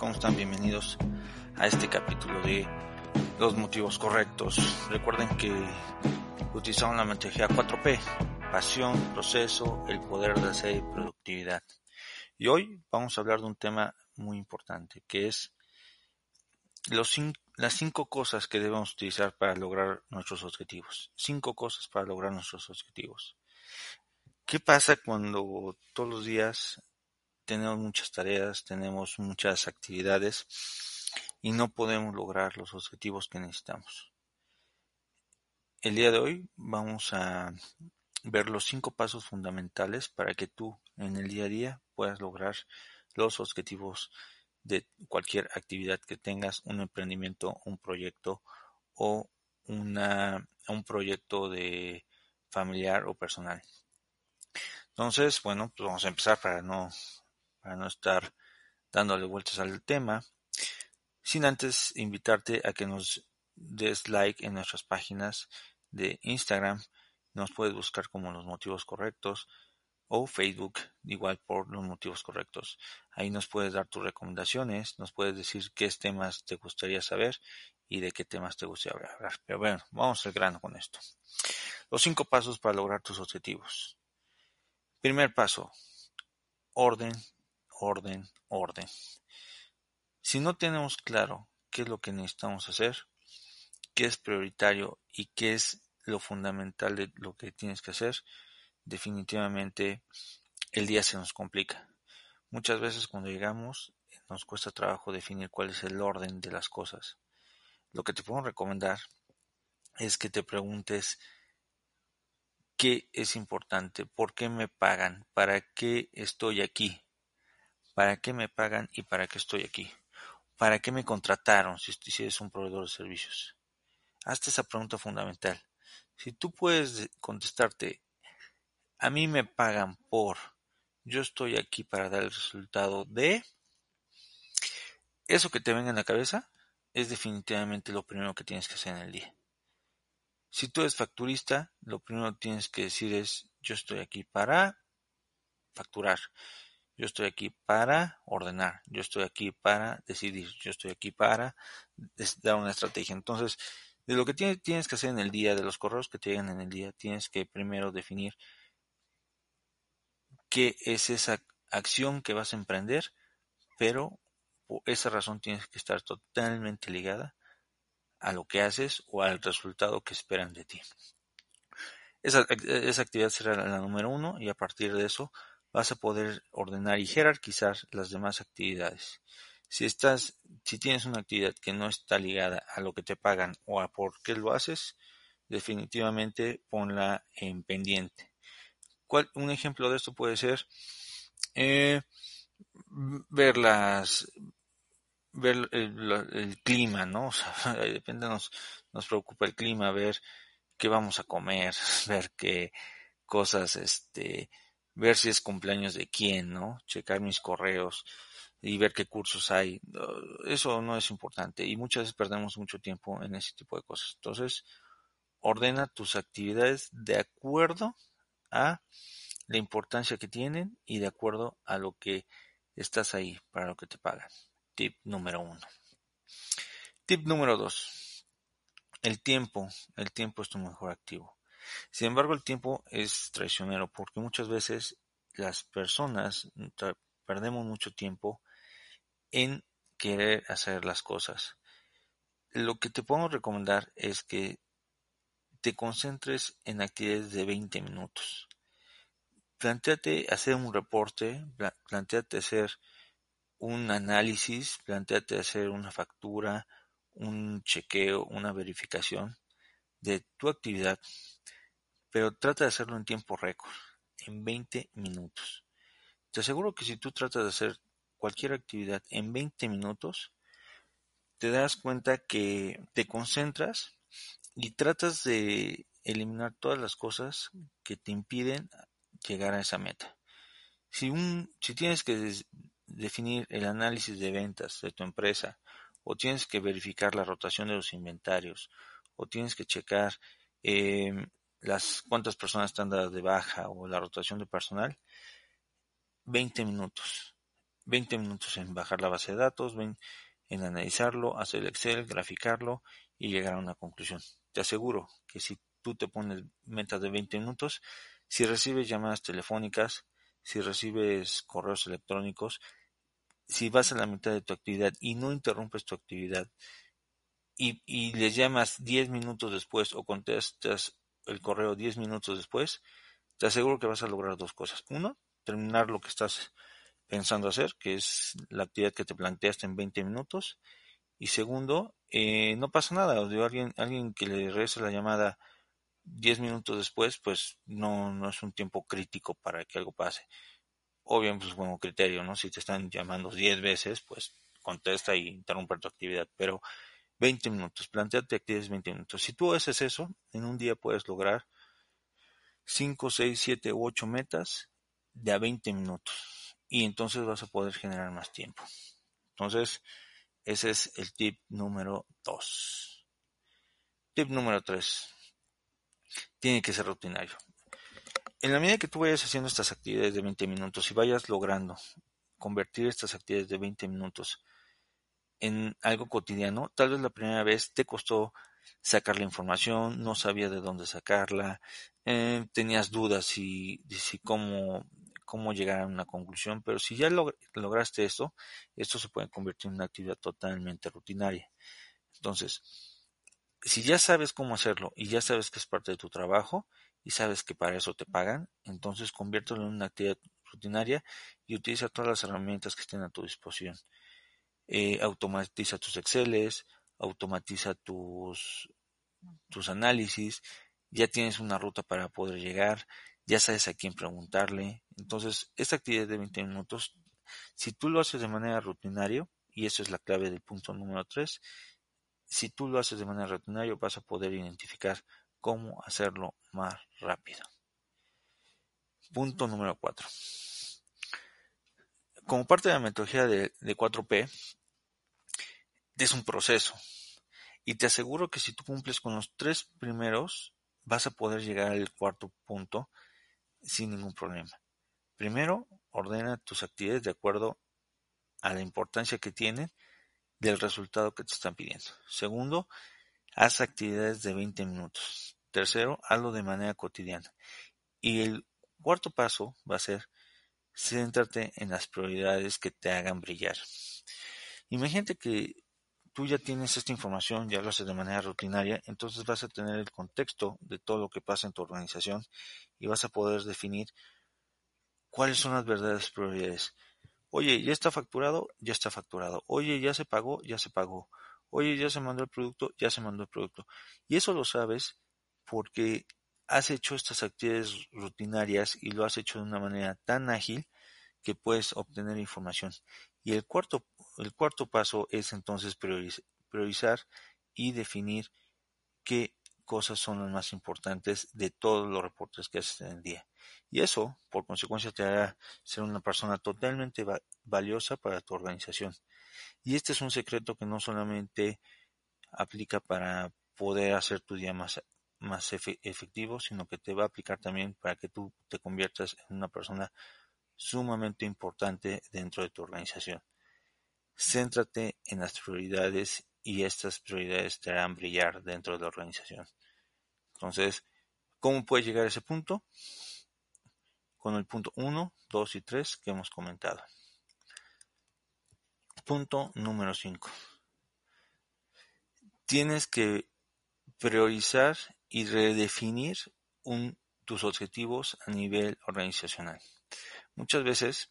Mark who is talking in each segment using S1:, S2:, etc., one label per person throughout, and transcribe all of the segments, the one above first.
S1: ¿Cómo están? Bienvenidos a este capítulo de los motivos correctos. Recuerden que utilizamos la metodología 4P, pasión, proceso, el poder de hacer y productividad. Y hoy vamos a hablar de un tema muy importante, que es los las cinco cosas que debemos utilizar para lograr nuestros objetivos. Cinco cosas para lograr nuestros objetivos. ¿Qué pasa cuando todos los días tenemos muchas tareas, tenemos muchas actividades y no podemos lograr los objetivos que necesitamos? El día de hoy vamos a ver los cinco pasos fundamentales para que tú en el día a día puedas lograr los objetivos de cualquier actividad que tengas, un emprendimiento, un proyecto o una, un proyecto de familiar o personal. Entonces, bueno, pues vamos a empezar para no, para no estar dándole vueltas al tema, sin antes invitarte a que nos des like en nuestras páginas de Instagram, nos puedes buscar como los motivos correctos, o Facebook, igual por los motivos correctos. Ahí nos puedes dar tus recomendaciones, nos puedes decir qué temas te gustaría saber y de qué temas te gustaría hablar. Pero bueno, vamos al grano con esto. Los cinco pasos para lograr tus objetivos. Primer paso, orden, orden, orden. Si no tenemos claro qué es lo que necesitamos hacer, qué es prioritario y qué es lo fundamental de lo que tienes que hacer, definitivamente el día se nos complica. Muchas veces cuando llegamos nos cuesta trabajo definir cuál es el orden de las cosas. Lo que te puedo recomendar es que te preguntes qué es importante, por qué me pagan, para qué estoy aquí, para qué me pagan y para qué estoy aquí, para qué me contrataron si, si eres un proveedor de servicios. Hazte esa pregunta fundamental. Si tú puedes contestarte a mí me pagan por, yo estoy aquí para dar el resultado de, eso que te venga en la cabeza es definitivamente lo primero que tienes que hacer en el día. Si tú eres facturista, lo primero que tienes que decir es, yo estoy aquí para facturar, yo estoy aquí para ordenar, yo estoy aquí para decidir, yo estoy aquí para dar una estrategia. Entonces, de lo que tienes que hacer en el día, de los correos que te llegan en el día, tienes que primero definir qué es esa acción que vas a emprender, pero por esa razón tienes que estar totalmente ligada a lo que haces o al resultado que esperan de ti. Esa, esa actividad será la número uno y a partir de eso vas a poder ordenar y jerarquizar las demás actividades. Si estás, si tienes una actividad que no está ligada a lo que te pagan o a por qué lo haces, definitivamente ponla en pendiente un ejemplo de esto puede ser eh, ver las ver el, clima, ¿no? O nos, nos preocupa el clima, ver qué vamos a comer, ver qué cosas, este, ver si es cumpleaños de quién, ¿no? Checar mis correos y ver qué cursos hay. Eso no es importante y muchas veces perdemos mucho tiempo en ese tipo de cosas. Entonces, ordena tus actividades de acuerdo a la importancia que tienen y de acuerdo a lo que estás ahí, para lo que te pagan. Tip número uno. Tip número dos. El tiempo. El tiempo es tu mejor activo. Sin embargo, el tiempo es traicionero porque muchas veces las personas perdemos mucho tiempo en querer hacer las cosas. Lo que te puedo recomendar es que te concentres en actividades de 20 minutos. Plantéate hacer un reporte, planteate hacer un análisis, planteate hacer una factura, un chequeo, una verificación de tu actividad, pero trata de hacerlo en tiempo récord, en 20 minutos. Te aseguro que si tú tratas de hacer cualquier actividad en 20 minutos, te das cuenta que te concentras y tratas de eliminar todas las cosas que te impiden llegar a esa meta. Si, un, si tienes que definir el análisis de ventas de tu empresa, o tienes que verificar la rotación de los inventarios, o tienes que checar em, las cuántas personas están dadas de baja o la rotación de personal, 20 minutos. 20 minutos en bajar la base de datos, en analizarlo, hacer el Excel, graficarlo y llegar a una conclusión. Te aseguro que si tú te pones metas de 20 minutos, si recibes llamadas telefónicas, si recibes correos electrónicos, si vas a la mitad de tu actividad y no interrumpes tu actividad y, y les llamas 10 minutos después o contestas el correo 10 minutos después, te aseguro que vas a lograr dos cosas. Uno, terminar lo que estás pensando hacer, que es la actividad que te planteaste en 20 minutos. Y segundo, eh, no pasa nada. Alguien, alguien que le regrese la llamada 10 minutos después, pues no, no es un tiempo crítico para que algo pase. Obviamente, pues como criterio, ¿no? Si te están llamando 10 veces, pues contesta y interrumpe tu actividad. Pero 20 minutos, planteate actividades 20 minutos. Si tú haces eso, en un día puedes lograr 5, 6, 7 u 8 metas de a 20 minutos. Y entonces vas a poder generar más tiempo. Entonces, ese es el tip número 2. Tip número 3 tiene que ser rutinario. En la medida que tú vayas haciendo estas actividades de 20 minutos y vayas logrando convertir estas actividades de 20 minutos en algo cotidiano, tal vez la primera vez te costó sacar la información, no sabías de dónde sacarla, eh, tenías dudas si cómo, cómo llegar a una conclusión, pero si ya lograste esto, esto se puede convertir en una actividad totalmente rutinaria. Entonces, si ya sabes cómo hacerlo y ya sabes que es parte de tu trabajo y sabes que para eso te pagan, entonces conviértelo en una actividad rutinaria y utiliza todas las herramientas que estén a tu disposición. Eh, automatiza tus Exceles, automatiza tus, tus análisis, ya tienes una ruta para poder llegar, ya sabes a quién preguntarle. Entonces, esta actividad de 20 minutos, si tú lo haces de manera rutinaria, y eso es la clave del punto número 3, si tú lo haces de manera rutinaria vas a poder identificar cómo hacerlo más rápido. Punto número 4. Como parte de la metodología de, 4P, es un proceso. Y te aseguro que si tú cumples con los tres primeros, vas a poder llegar al cuarto punto sin ningún problema. Primero, ordena tus actividades de acuerdo a la importancia que tienen del resultado que te están pidiendo. Segundo, haz actividades de 20 minutos. Tercero, hazlo de manera cotidiana. Y el cuarto paso va a ser céntrate en las prioridades que te hagan brillar. Imagínate que tú ya tienes esta información, ya lo haces de manera rutinaria, entonces vas a tener el contexto de todo lo que pasa en tu organización y vas a poder definir cuáles son las verdaderas prioridades. Oye, ya está facturado, ya está facturado. Oye, ya se pagó, ya se pagó. Oye, ya se mandó el producto, ya se mandó el producto. Y eso lo sabes porque has hecho estas actividades rutinarias y lo has hecho de una manera tan ágil que puedes obtener información. Y el cuarto, el cuarto paso es entonces priorizar y definir qué cosas son las más importantes de todos los reportes que haces en el día. Y eso, por consecuencia, te hará ser una persona totalmente valiosa para tu organización. Y este es un secreto que no solamente aplica para poder hacer tu día más, más efectivo, sino que te va a aplicar también para que tú te conviertas en una persona sumamente importante dentro de tu organización. Céntrate en las prioridades y estas prioridades te harán brillar dentro de la organización. Entonces, ¿cómo puedes llegar a ese punto? Con el punto 1, 2 y 3 que hemos comentado. Punto número 5. Tienes que priorizar y redefinir tus objetivos a nivel organizacional. Muchas veces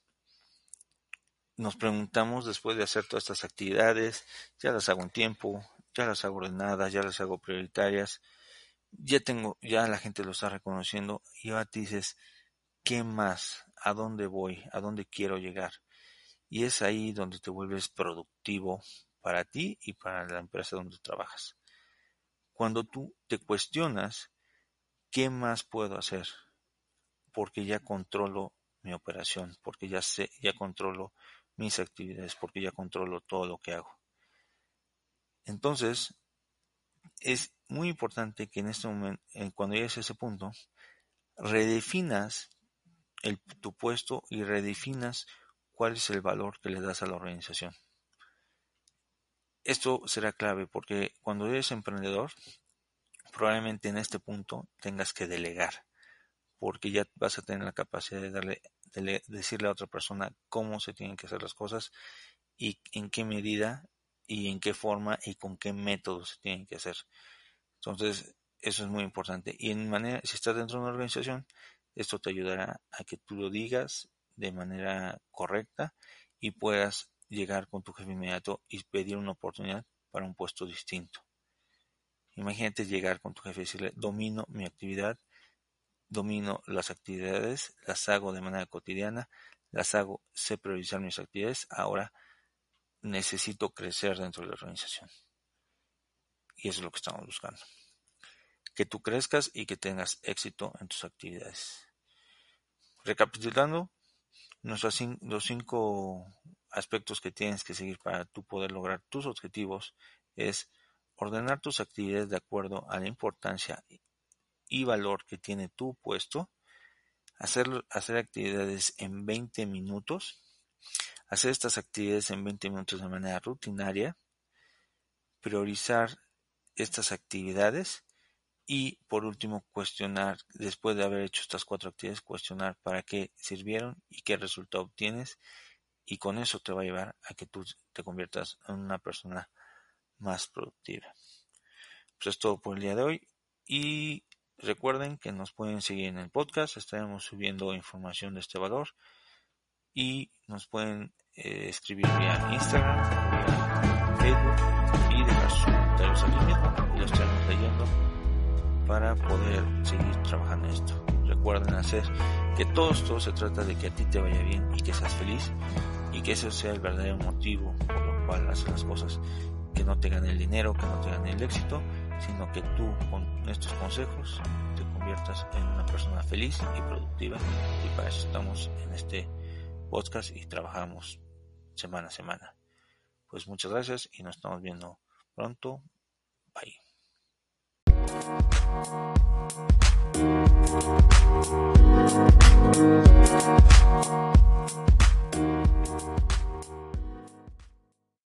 S1: nos preguntamos después de hacer todas estas actividades, ya las hago en tiempo, ya las hago ordenadas, ya las hago prioritarias, ya tengo, ya la gente lo está reconociendo y ahora te dices, ¿qué más? ¿A dónde voy? ¿A dónde quiero llegar? Y es ahí donde te vuelves productivo para ti y para la empresa donde trabajas. Cuando tú te cuestionas, ¿qué más puedo hacer? Porque ya controlo mi operación, porque ya sé, ya controlo mis actividades, porque ya controlo todo lo que hago. Entonces, es muy importante que en este momento, cuando llegues a ese punto, redefinas el, tu puesto y redefinas cuál es el valor que le das a la organización. Esto será clave porque cuando eres emprendedor, probablemente en este punto tengas que delegar, porque ya vas a tener la capacidad de darle, de decirle a otra persona cómo se tienen que hacer las cosas y en qué medida y en qué forma y con qué método se tienen que hacer. Entonces, eso es muy importante. Y en manera, si estás dentro de una organización, esto te ayudará a que tú lo digas de manera correcta y puedas llegar con tu jefe inmediato y pedir una oportunidad para un puesto distinto. Imagínate llegar con tu jefe y decirle, domino mi actividad, domino las actividades, las hago de manera cotidiana, las hago, sé priorizar mis actividades, ahora necesito crecer dentro de la organización. Y eso es lo que estamos buscando. Que tú crezcas y que tengas éxito en tus actividades. Recapitulando, nuestros los cinco aspectos que tienes que seguir para tú poder lograr tus objetivos es ordenar tus actividades de acuerdo a la importancia y valor que tiene tu puesto, hacer, hacer actividades en 20 minutos, hacer estas actividades en 20 minutos de manera rutinaria, priorizar estas actividades y por último cuestionar, después de haber hecho estas cuatro actividades, cuestionar para qué sirvieron y qué resultado obtienes y con eso te va a llevar a que tú te conviertas en una persona más productiva. Pues es todo por el día de hoy y recuerden que nos pueden seguir en el podcast, estaremos subiendo información de este valor y nos pueden eh, escribir vía Instagram, vía Facebook y dejar sus comentarios aquí mismo y lo estaremos leyendo para poder seguir trabajando en esto. Recuerden hacer que todo esto se trata de que a ti te vaya bien y que seas feliz y que ese sea el verdadero motivo por lo cual haces las cosas que no te gane el dinero, que no te gane el éxito, sino que tú con estos consejos te conviertas en una persona feliz y productiva y para eso estamos en este podcast y trabajamos semana a semana. Pues muchas gracias y nos estamos viendo pronto. Bye.